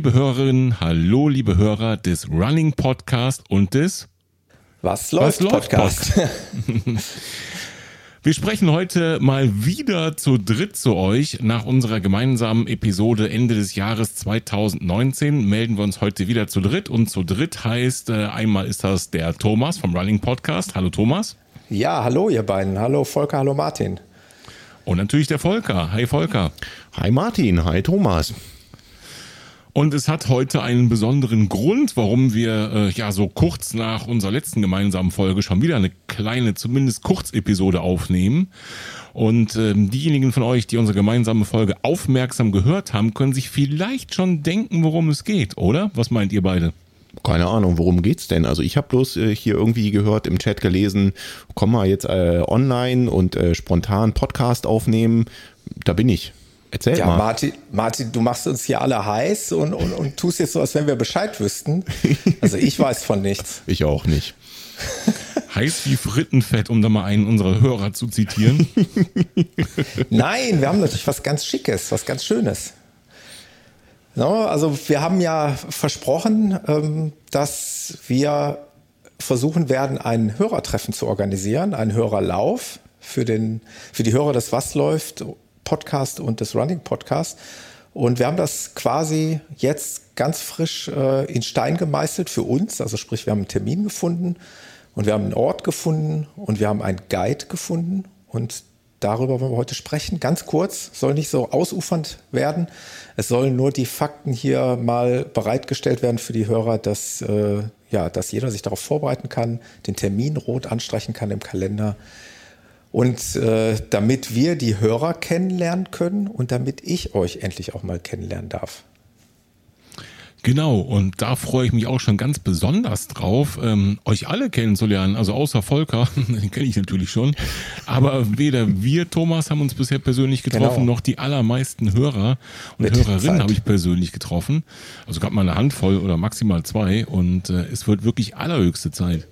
Liebe Hörerinnen, hallo, liebe Hörer des Running Podcast und des Was läuft, Was läuft Podcast. Podcast. Wir sprechen heute mal wieder zu dritt zu euch. Nach unserer gemeinsamen Episode Ende des Jahres 2019 melden wir uns heute wieder zu dritt. Und zu dritt heißt, äh, einmal ist das der Thomas vom Running Podcast. Hallo Thomas. Ja, hallo ihr beiden. Hallo Volker, hallo Martin. Und natürlich der Volker. Hi Volker. Hi Martin, hi Thomas. Und es hat heute einen besonderen Grund, warum wir äh, ja so kurz nach unserer letzten gemeinsamen Folge schon wieder eine kleine, zumindest Kurzepisode aufnehmen. Und ähm, diejenigen von euch, die unsere gemeinsame Folge aufmerksam gehört haben, können sich vielleicht schon denken, worum es geht, oder? Was meint ihr beide? Keine Ahnung, worum geht's denn? Also ich habe bloß äh, hier irgendwie gehört, im Chat gelesen, komm mal jetzt äh, online und äh, spontan Podcast aufnehmen. Da bin ich. Erzähl ja, mal. Martin, Martin, du machst uns hier alle heiß und, und, und tust jetzt so, als wenn wir Bescheid wüssten. Also ich weiß von nichts. Ich auch nicht. heiß wie Frittenfett, um da mal einen unserer Hörer zu zitieren. Nein, wir haben natürlich was ganz Schickes, was ganz Schönes. No, also wir haben ja versprochen, ähm, dass wir versuchen werden, ein Hörertreffen zu organisieren, einen Hörerlauf für, den, für die Hörer des Was läuft Podcast und des Running Podcast. Und wir haben das quasi jetzt ganz frisch äh, in Stein gemeißelt für uns. Also sprich, wir haben einen Termin gefunden und wir haben einen Ort gefunden und wir haben einen Guide gefunden. Und darüber wollen wir heute sprechen. Ganz kurz, soll nicht so ausufernd werden. Es sollen nur die Fakten hier mal bereitgestellt werden für die Hörer, dass, äh, ja, dass jeder sich darauf vorbereiten kann, den Termin rot anstreichen kann im Kalender und äh, damit wir die Hörer kennenlernen können und damit ich euch endlich auch mal kennenlernen darf. Genau, und da freue ich mich auch schon ganz besonders drauf, ähm, euch alle kennenzulernen. Also außer Volker, den kenne ich natürlich schon. Aber weder wir, Thomas, haben uns bisher persönlich getroffen, genau. noch die allermeisten Hörer und Mit Hörerinnen habe ich persönlich getroffen. Also gab mal eine Handvoll oder maximal zwei. Und äh, es wird wirklich allerhöchste Zeit.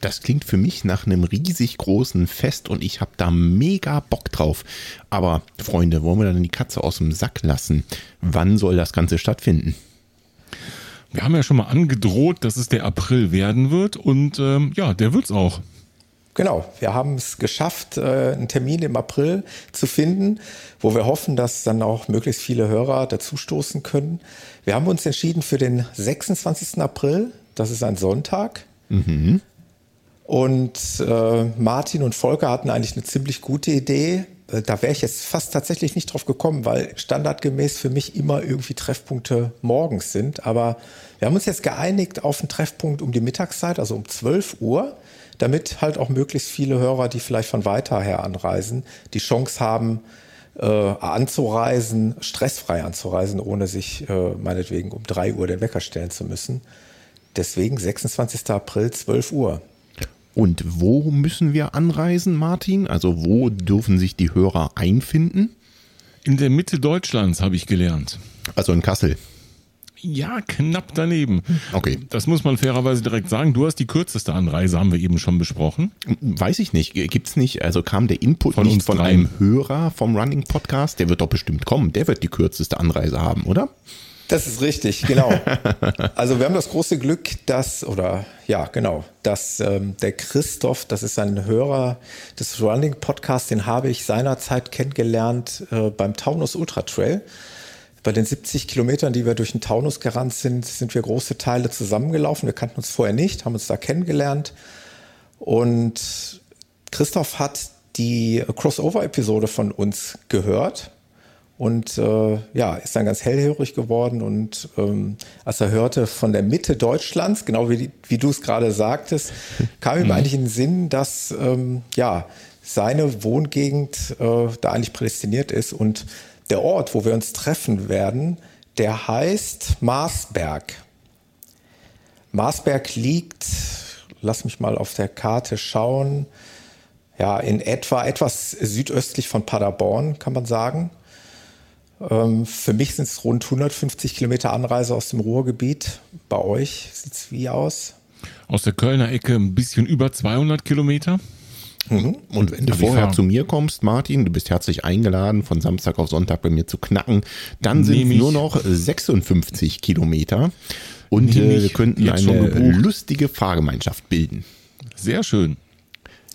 Das klingt für mich nach einem riesig großen Fest und ich habe da mega Bock drauf. Aber Freunde, wollen wir dann die Katze aus dem Sack lassen? Wann soll das Ganze stattfinden? Wir haben ja schon mal angedroht, dass es der April werden wird und ähm, ja, der wird es auch. Genau, wir haben es geschafft, äh, einen Termin im April zu finden, wo wir hoffen, dass dann auch möglichst viele Hörer dazustoßen können. Wir haben uns entschieden für den 26. April, das ist ein Sonntag. Mhm. Und äh, Martin und Volker hatten eigentlich eine ziemlich gute Idee. Äh, da wäre ich jetzt fast tatsächlich nicht drauf gekommen, weil standardgemäß für mich immer irgendwie Treffpunkte morgens sind. Aber wir haben uns jetzt geeinigt auf einen Treffpunkt um die Mittagszeit, also um 12 Uhr, damit halt auch möglichst viele Hörer, die vielleicht von weiter her anreisen, die Chance haben, äh, anzureisen, stressfrei anzureisen, ohne sich äh, meinetwegen um 3 Uhr den Wecker stellen zu müssen. Deswegen 26. April, 12 Uhr. Und wo müssen wir anreisen, Martin? Also wo dürfen sich die Hörer einfinden? In der Mitte Deutschlands habe ich gelernt. Also in Kassel. Ja, knapp daneben. Okay. Das muss man fairerweise direkt sagen. Du hast die kürzeste Anreise, haben wir eben schon besprochen. Weiß ich nicht. Gibt's nicht, also kam der Input von nicht von dreien. einem Hörer vom Running Podcast? Der wird doch bestimmt kommen. Der wird die kürzeste Anreise haben, oder? Das ist richtig, genau. Also wir haben das große Glück, dass, oder ja, genau, dass ähm, der Christoph, das ist ein Hörer des Running Podcasts, den habe ich seinerzeit kennengelernt äh, beim Taunus Ultra Trail. Bei den 70 Kilometern, die wir durch den Taunus gerannt sind, sind wir große Teile zusammengelaufen. Wir kannten uns vorher nicht, haben uns da kennengelernt. Und Christoph hat die Crossover-Episode von uns gehört und äh, ja, ist dann ganz hellhörig geworden. Und ähm, als er hörte von der Mitte Deutschlands, genau wie, wie du es gerade sagtest, kam ihm mhm. eigentlich in den Sinn, dass ähm, ja, seine Wohngegend äh, da eigentlich prädestiniert ist. Und der Ort, wo wir uns treffen werden, der heißt Marsberg. Marsberg liegt, lass mich mal auf der Karte schauen, ja, in etwa etwas südöstlich von Paderborn, kann man sagen. Ähm, für mich sind es rund 150 Kilometer Anreise aus dem Ruhrgebiet. Bei euch sieht es wie aus? Aus der Kölner Ecke ein bisschen über 200 Kilometer. Mhm. Und wenn du Also vorher zu mir kommst, Martin, du bist herzlich eingeladen, von Samstag auf Sonntag bei mir zu knacken, dann sind es nur noch 56 Kilometer und äh, wir könnten eine lustige Fahrgemeinschaft bilden. Sehr schön.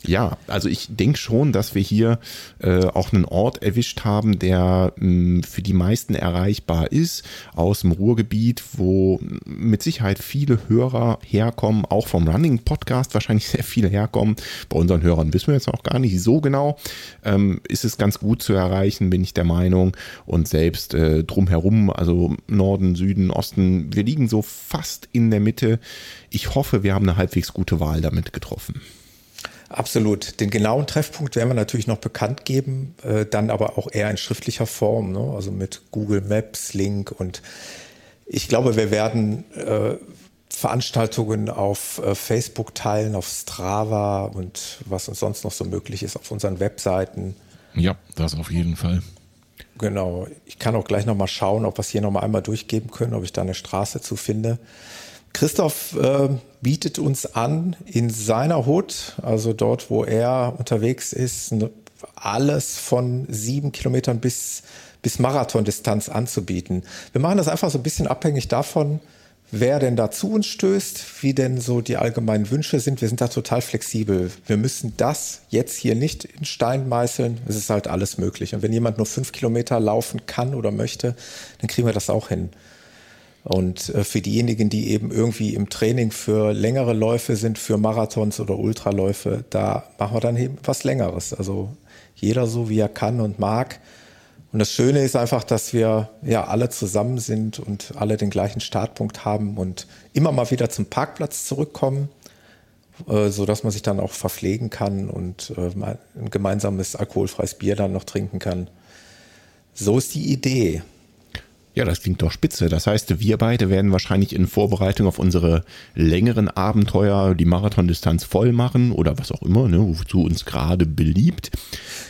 Ja, also ich denke schon, dass wir hier äh, auch einen Ort erwischt haben, der mh, für die meisten erreichbar ist, aus dem Ruhrgebiet, wo mit Sicherheit viele Hörer herkommen, auch vom Running Podcast wahrscheinlich sehr viele herkommen. Bei unseren Hörern wissen wir jetzt auch gar nicht so genau. Ähm, ist es ganz gut zu erreichen, bin ich der Meinung. Und selbst äh, drumherum, also Norden, Süden, Osten, wir liegen so fast in der Mitte. Ich hoffe, wir haben eine halbwegs gute Wahl damit getroffen. Absolut. Den genauen Treffpunkt werden wir natürlich noch bekannt geben, äh, dann aber auch eher in schriftlicher Form, ne? also mit Google Maps, Link und ich glaube, wir werden äh, Veranstaltungen auf äh, Facebook teilen, auf Strava und was uns sonst noch so möglich ist, auf unseren Webseiten. Ja, das auf jeden Fall. Genau. Ich kann auch gleich noch mal schauen, ob wir es hier noch mal einmal durchgeben können, ob ich da eine Straße zu finde. Christoph äh, bietet uns an, in seiner Hut, also dort, wo er unterwegs ist, alles von sieben Kilometern bis, bis Marathondistanz anzubieten. Wir machen das einfach so ein bisschen abhängig davon, wer denn da zu uns stößt, wie denn so die allgemeinen Wünsche sind. Wir sind da total flexibel. Wir müssen das jetzt hier nicht in Stein meißeln. Es ist halt alles möglich. Und wenn jemand nur fünf Kilometer laufen kann oder möchte, dann kriegen wir das auch hin. Und äh, für diejenigen, die eben irgendwie im Training für längere Läufe sind, für Marathons oder Ultraläufe, da machen wir dann eben was Längeres. Also jeder so, wie er kann und mag. Und das Schöne ist einfach, dass wir ja alle zusammen sind und alle den gleichen Startpunkt haben und immer mal wieder zum Parkplatz zurückkommen, äh, so dass man sich dann auch verpflegen kann und äh, ein gemeinsames alkoholfreies Bier dann noch trinken kann. So ist die Idee. Ja, das klingt doch spitze. Das heißt, wir beide werden wahrscheinlich in Vorbereitung auf unsere längeren Abenteuer die Marathondistanz voll machen oder was auch immer, ne, wozu uns gerade beliebt.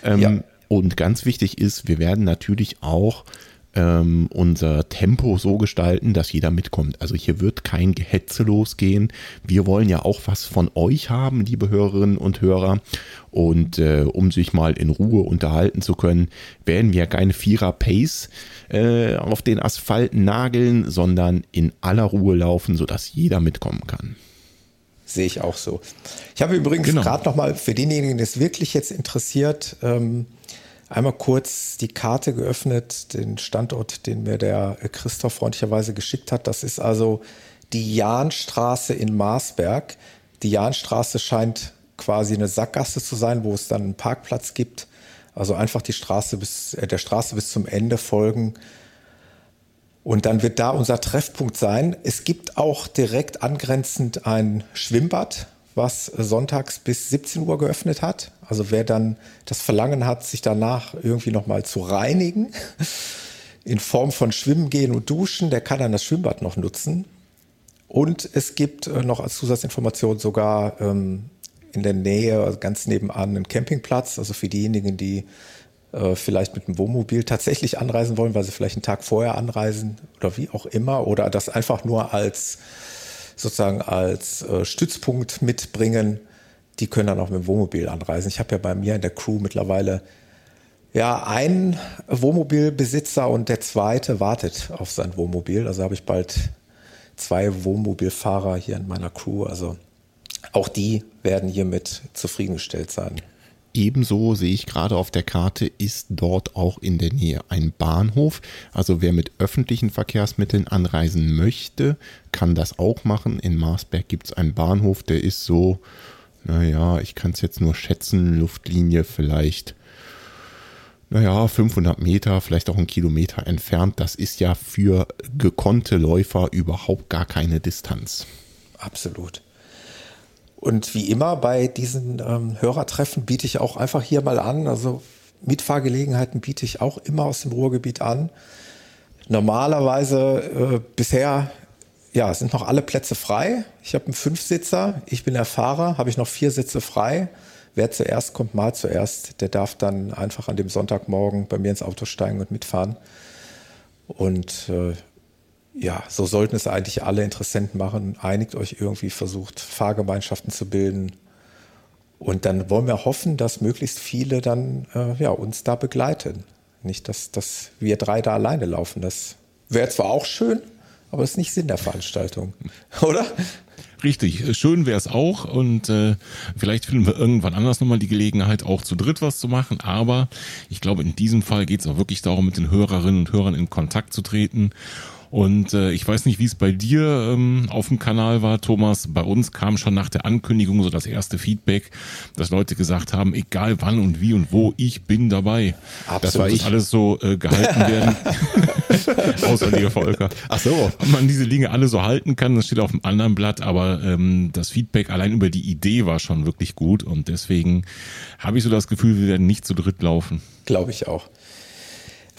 Ähm, Ja. Und ganz wichtig ist, wir werden natürlich auch ähm, unser Tempo so gestalten, dass jeder mitkommt. Also hier wird kein Gehetze losgehen. Wir wollen ja auch was von euch haben, liebe Hörerinnen und Hörer. Und äh, um sich mal in Ruhe unterhalten zu können, werden wir keine Vierer-Pace äh, auf den Asphalt nageln, sondern in aller Ruhe laufen, sodass jeder mitkommen kann. Sehe ich auch so. Ich habe übrigens Genau. gerade noch mal für denjenigen, der es wirklich jetzt interessiert, ähm, einmal kurz die Karte geöffnet, den Standort, den mir der Christoph freundlicherweise geschickt hat. Das ist also die Jahnstraße in Marsberg. Die Jahnstraße scheint quasi eine Sackgasse zu sein, wo es dann einen Parkplatz gibt. Also einfach die Straße bis, äh, der Straße bis zum Ende folgen. Und dann wird da unser Treffpunkt sein. Es gibt auch direkt angrenzend ein Schwimmbad, was sonntags bis 17 Uhr geöffnet hat. Also wer dann das Verlangen hat, sich danach irgendwie nochmal zu reinigen, in Form von Schwimmen gehen und Duschen, der kann dann das Schwimmbad noch nutzen. Und es gibt äh, noch als Zusatzinformation sogar ähm, in der Nähe, also ganz nebenan, einen Campingplatz. Also für diejenigen, die äh, vielleicht mit dem Wohnmobil tatsächlich anreisen wollen, weil sie vielleicht einen Tag vorher anreisen oder wie auch immer. Oder das einfach nur als sozusagen als äh, Stützpunkt mitbringen. Die können dann auch mit dem Wohnmobil anreisen. Ich habe ja bei mir in der Crew mittlerweile ja, ein Wohnmobilbesitzer und der zweite wartet auf sein Wohnmobil. Also habe ich bald zwei Wohnmobilfahrer hier in meiner Crew. Also auch die werden hiermit zufriedengestellt sein. Ebenso sehe ich gerade auf der Karte, ist dort auch in der Nähe ein Bahnhof. Also wer mit öffentlichen Verkehrsmitteln anreisen möchte, kann das auch machen. In Marsberg gibt es einen Bahnhof, der ist so, naja, ich kann es jetzt nur schätzen, Luftlinie vielleicht, naja, 500 Meter, vielleicht auch einen Kilometer entfernt. Das ist ja für gekonnte Läufer überhaupt gar keine Distanz. Absolut. Und wie immer bei diesen ähm, Hörertreffen biete ich auch einfach hier mal an. Also Mitfahrgelegenheiten biete ich auch immer aus dem Ruhrgebiet an. Normalerweise äh, bisher ja, sind noch alle Plätze frei. Ich habe einen Fünfsitzer, ich bin der Fahrer, habe ich noch vier Sitze frei. Wer zuerst kommt, mal zuerst. Der darf dann einfach an dem Sonntagmorgen bei mir ins Auto steigen und mitfahren. Und äh, ja, so sollten es eigentlich alle Interessenten machen. Einigt euch irgendwie, versucht Fahrgemeinschaften zu bilden Und dann wollen wir hoffen, dass möglichst viele dann äh, ja, uns da begleiten. Nicht, dass, dass wir drei da alleine laufen. Das wäre zwar auch schön, aber das ist nicht Sinn der Veranstaltung, oder? Richtig, schön wäre es auch und äh, vielleicht finden wir irgendwann anders nochmal die Gelegenheit, auch zu dritt was zu machen. Aber ich glaube, in diesem Fall geht es auch wirklich darum, mit den Hörerinnen und Hörern in Kontakt zu treten und äh, ich weiß nicht, wie es bei dir ähm, auf dem Kanal war, Thomas. Bei uns kam schon nach der Ankündigung so das erste Feedback, dass Leute gesagt haben, egal wann und wie und wo, ich bin dabei. Absolut. Das ich. alles so äh, gehalten werden. Außer dir, Volker. Ach so. Ob man diese Dinge alle so halten kann, das steht auf dem anderen Blatt, aber ähm, das Feedback allein über die Idee war schon wirklich gut und deswegen habe ich so das Gefühl, wir werden nicht zu dritt laufen. Glaube ich auch.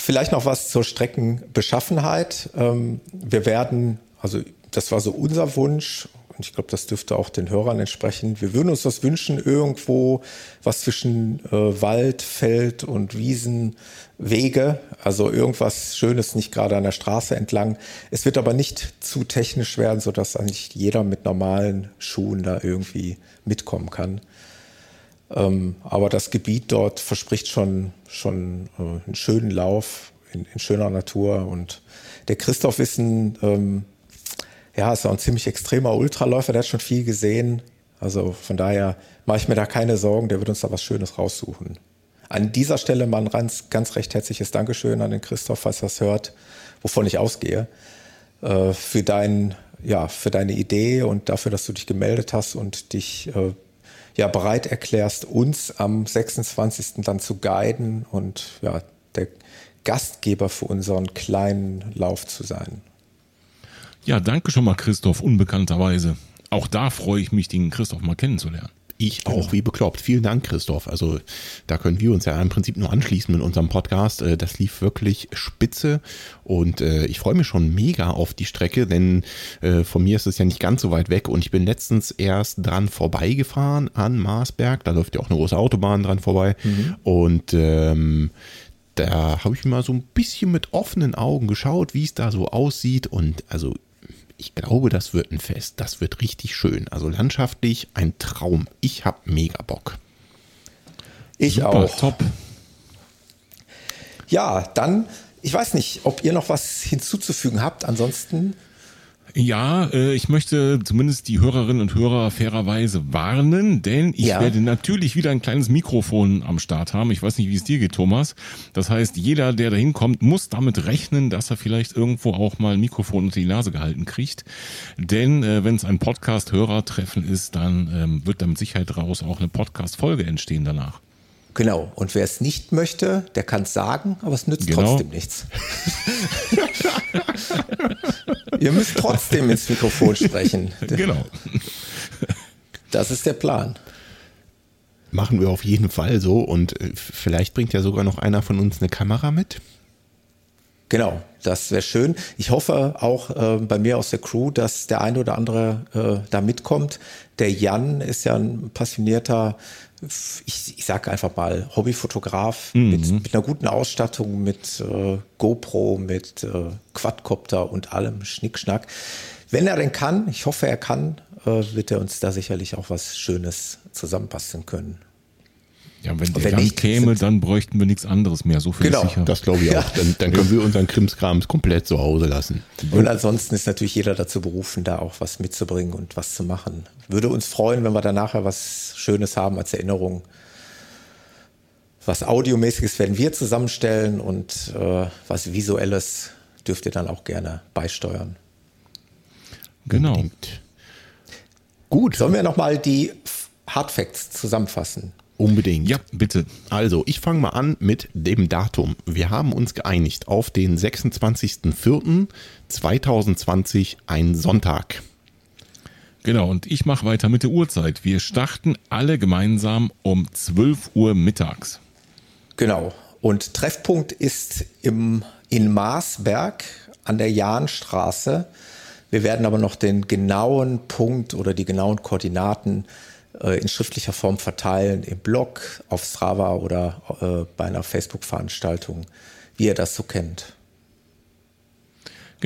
Vielleicht noch was zur Streckenbeschaffenheit. Ähm, wir werden, also das war so unser Wunsch und ich glaube, das dürfte auch den Hörern entsprechen. Wir würden uns das wünschen, irgendwo was zwischen äh, Wald, Feld und Wiesen, Wege, also irgendwas Schönes, nicht gerade an der Straße entlang. Es wird aber nicht zu technisch werden, sodass eigentlich jeder mit normalen Schuhen da irgendwie mitkommen kann. Ähm, aber das Gebiet dort verspricht schon, schon äh, einen schönen Lauf in, in, schöner Natur. Und der Christoph ist ein, ähm, ja, ist ein ziemlich extremer Ultraläufer, der hat schon viel gesehen. Also von daher mache ich mir da keine Sorgen, der wird uns da was Schönes raussuchen. An dieser Stelle mal ein ganz, ganz recht herzliches Dankeschön an den Christoph, falls er das hört, wovon ich ausgehe, äh, für, dein, ja, für deine Idee und dafür, dass du dich gemeldet hast und dich äh, ja bereit erklärst, uns am 26. dann zu guiden und ja, der Gastgeber für unseren kleinen Lauf zu sein. Ja, danke schon mal, Christoph, unbekannterweise. Auch da freue ich mich, den Christoph mal kennenzulernen. Ich genau. auch, wie bekloppt. Vielen Dank, Christoph. Also da können wir uns ja im Prinzip nur anschließen mit unserem Podcast. Äh, das lief wirklich spitze und äh, ich freue mich schon mega auf die Strecke, denn äh, von mir ist es ja nicht ganz so weit weg und ich bin letztens erst dran vorbeigefahren an Marsberg. Da läuft ja auch eine große Autobahn dran vorbei mhm. und ähm, da habe ich mal so ein bisschen mit offenen Augen geschaut, wie es da so aussieht und also ich glaube, das wird ein Fest. Das wird richtig schön. Also landschaftlich ein Traum. Ich habe mega Bock. Ich Super, auch. Top. Ja, dann, ich weiß nicht, ob ihr noch was hinzuzufügen habt. Ansonsten ja, äh, ich möchte zumindest die Hörerinnen und Hörer fairerweise warnen, denn ich ja. werde natürlich wieder ein kleines Mikrofon am Start haben. Ich weiß nicht, wie es dir geht, Thomas. Das heißt, jeder, der da hinkommt, muss damit rechnen, dass er vielleicht irgendwo auch mal ein Mikrofon unter die Nase gehalten kriegt. Denn äh, wenn es ein Podcast-Hörertreffen ist, dann ähm, wird da mit Sicherheit daraus auch eine Podcast-Folge entstehen danach. Genau. Und wer es nicht möchte, der kann es sagen, aber es nützt genau. trotzdem nichts. Ihr müsst trotzdem ins Mikrofon sprechen. Genau. Das ist der Plan. Machen wir auf jeden Fall so und äh, vielleicht bringt ja sogar noch einer von uns eine Kamera mit. Genau, das wäre schön. Ich hoffe auch äh, bei mir aus der Crew, dass der eine oder andere äh, da mitkommt. Der Jan ist ja ein passionierter, ich, ich sage einfach mal, Hobbyfotograf mhm. mit, mit, einer guten Ausstattung, mit äh, GoPro, mit äh, Quadcopter und allem Schnickschnack. Wenn er denn kann, ich hoffe, er kann, äh, wird er uns da sicherlich auch was Schönes zusammenpassen können. Ja, wenn der wenn nicht, käme, dann bräuchten wir nichts anderes mehr. So viel genau. sicher. Das glaube ich auch. Dann, dann können wir unseren Krimskrams komplett zu Hause lassen. Und ansonsten ist natürlich jeder dazu berufen, da auch was mitzubringen und was zu machen. Würde uns freuen, wenn wir da nachher was Schönes haben als Erinnerung. Was Audiomäßiges werden wir zusammenstellen und äh, was Visuelles dürft ihr dann auch gerne beisteuern. Genau. Unbedingt. Gut. Sollen wir nochmal die Hardfacts zusammenfassen? Unbedingt. Ja, bitte. Also, ich fange mal an mit dem Datum. Wir haben uns geeinigt auf den 26.04.2020, ein Sonntag. Genau, und ich mache weiter mit der Uhrzeit. Wir starten alle gemeinsam um 12 Uhr mittags. Genau. Und Treffpunkt ist im, in Marsberg an der Jahnstraße. Wir werden aber noch den genauen Punkt oder die genauen Koordinaten äh, in schriftlicher Form verteilen im Blog, auf Strava oder äh, bei einer Facebook-Veranstaltung, wie ihr das so kennt.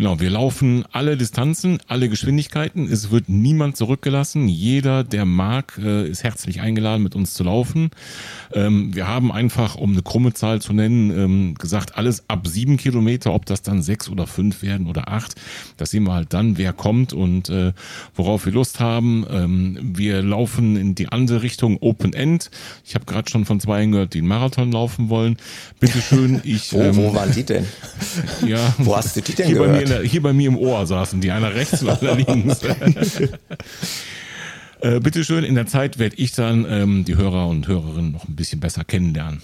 Genau, wir laufen alle Distanzen, alle Geschwindigkeiten. Es wird niemand zurückgelassen. Jeder, der mag, äh, ist herzlich eingeladen, mit uns zu laufen. Ähm, wir haben einfach, um eine krumme Zahl zu nennen, ähm, gesagt, alles ab sieben Kilometer, ob das dann sechs oder fünf werden oder acht. Das sehen wir halt dann, wer kommt und äh, worauf wir Lust haben. Ähm, wir laufen in die andere Richtung, Open End. Ich habe gerade schon von zwei gehört, die einen Marathon laufen wollen. Bitte schön, ich. wo, wo waren die denn? Ja, Wo hast du die denn gehört? Der, hier bei mir im Ohr saßen die, einer rechts und einer links. äh, bitte schön, in der Zeit werde ich dann ähm, die Hörer und Hörerinnen noch ein bisschen besser kennenlernen.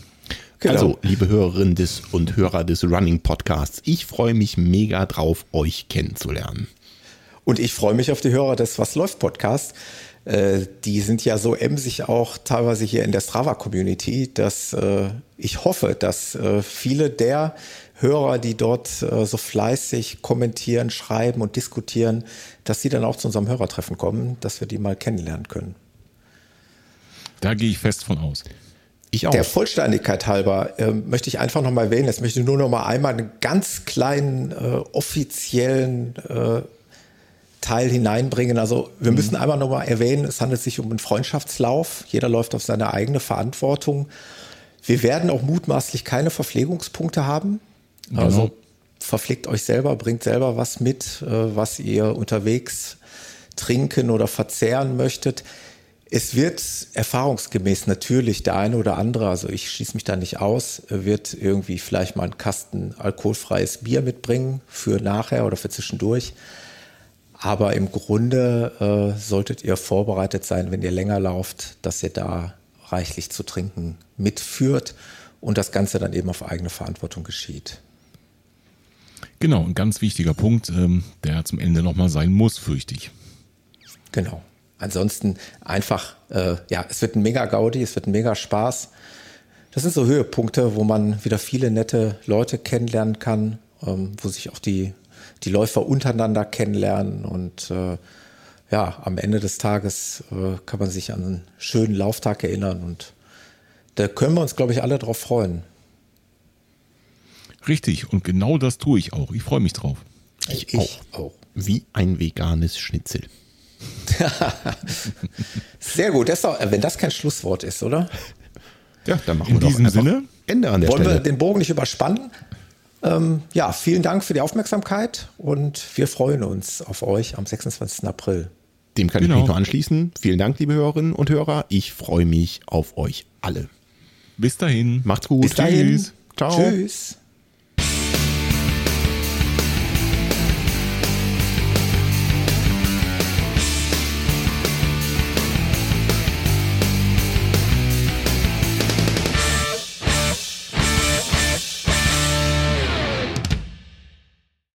Genau. Also, liebe Hörerinnen des und Hörer des Running Podcasts, ich freue mich mega drauf, euch kennenzulernen. Und ich freue mich auf die Hörer des Was läuft Podcast. Äh, die sind ja so emsig auch teilweise hier in der Strava-Community, dass äh, ich hoffe, dass äh, viele der Hörer, die dort äh, so fleißig kommentieren, schreiben und diskutieren, dass sie dann auch zu unserem Hörertreffen kommen, dass wir die mal kennenlernen können. Da gehe ich fest von aus. Ich auch. Der Vollständigkeit halber äh, möchte ich einfach nochmal erwähnen, jetzt möchte ich nur noch mal einmal einen ganz kleinen äh, offiziellen äh, Teil hineinbringen. Also wir müssen einmal nochmal erwähnen, es handelt sich um einen Freundschaftslauf. Jeder läuft auf seine eigene Verantwortung. Wir werden auch mutmaßlich keine Verpflegungspunkte haben. Also Genau. verpflegt euch selber, bringt selber was mit, äh, was ihr unterwegs trinken oder verzehren möchtet. Es wird erfahrungsgemäß natürlich der eine oder andere, also ich schließe mich da nicht aus, wird irgendwie vielleicht mal einen Kasten alkoholfreies Bier mitbringen für nachher oder für zwischendurch. Aber im Grunde äh, solltet ihr vorbereitet sein, wenn ihr länger lauft, dass ihr da reichlich zu trinken mitführt und das Ganze dann eben auf eigene Verantwortung geschieht. Genau, ein ganz wichtiger Punkt, ähm, der zum Ende nochmal sein muss, fürchte ich. Genau. Ansonsten einfach, äh, ja, es wird ein mega Gaudi, es wird ein mega Spaß. Das sind so Höhepunkte, wo man wieder viele nette Leute kennenlernen kann, ähm, wo sich auch die, die Läufer untereinander kennenlernen und äh, ja, am Ende des Tages äh, kann man sich an einen schönen Lauftag erinnern und da können wir uns, glaube ich, alle drauf freuen. Richtig, und genau das tue ich auch. Ich freue mich drauf. Ich auch. Wie ein veganes Schnitzel. Sehr gut, das ist doch, wenn das kein Schlusswort ist, oder? Ja, dann machen In wir doch diesem Sinne? Ende an der Wollen wir Stelle. den Bogen nicht überspannen? Ähm, ja, vielen Dank für die Aufmerksamkeit und wir freuen uns auf euch am 26. April. Dem kann ich Genau. mich nur anschließen. Vielen Dank, liebe Hörerinnen und Hörer. Ich freue mich auf euch alle. Bis dahin. Macht's gut. Bis dahin. Tschüss. Ciao. Tschüss.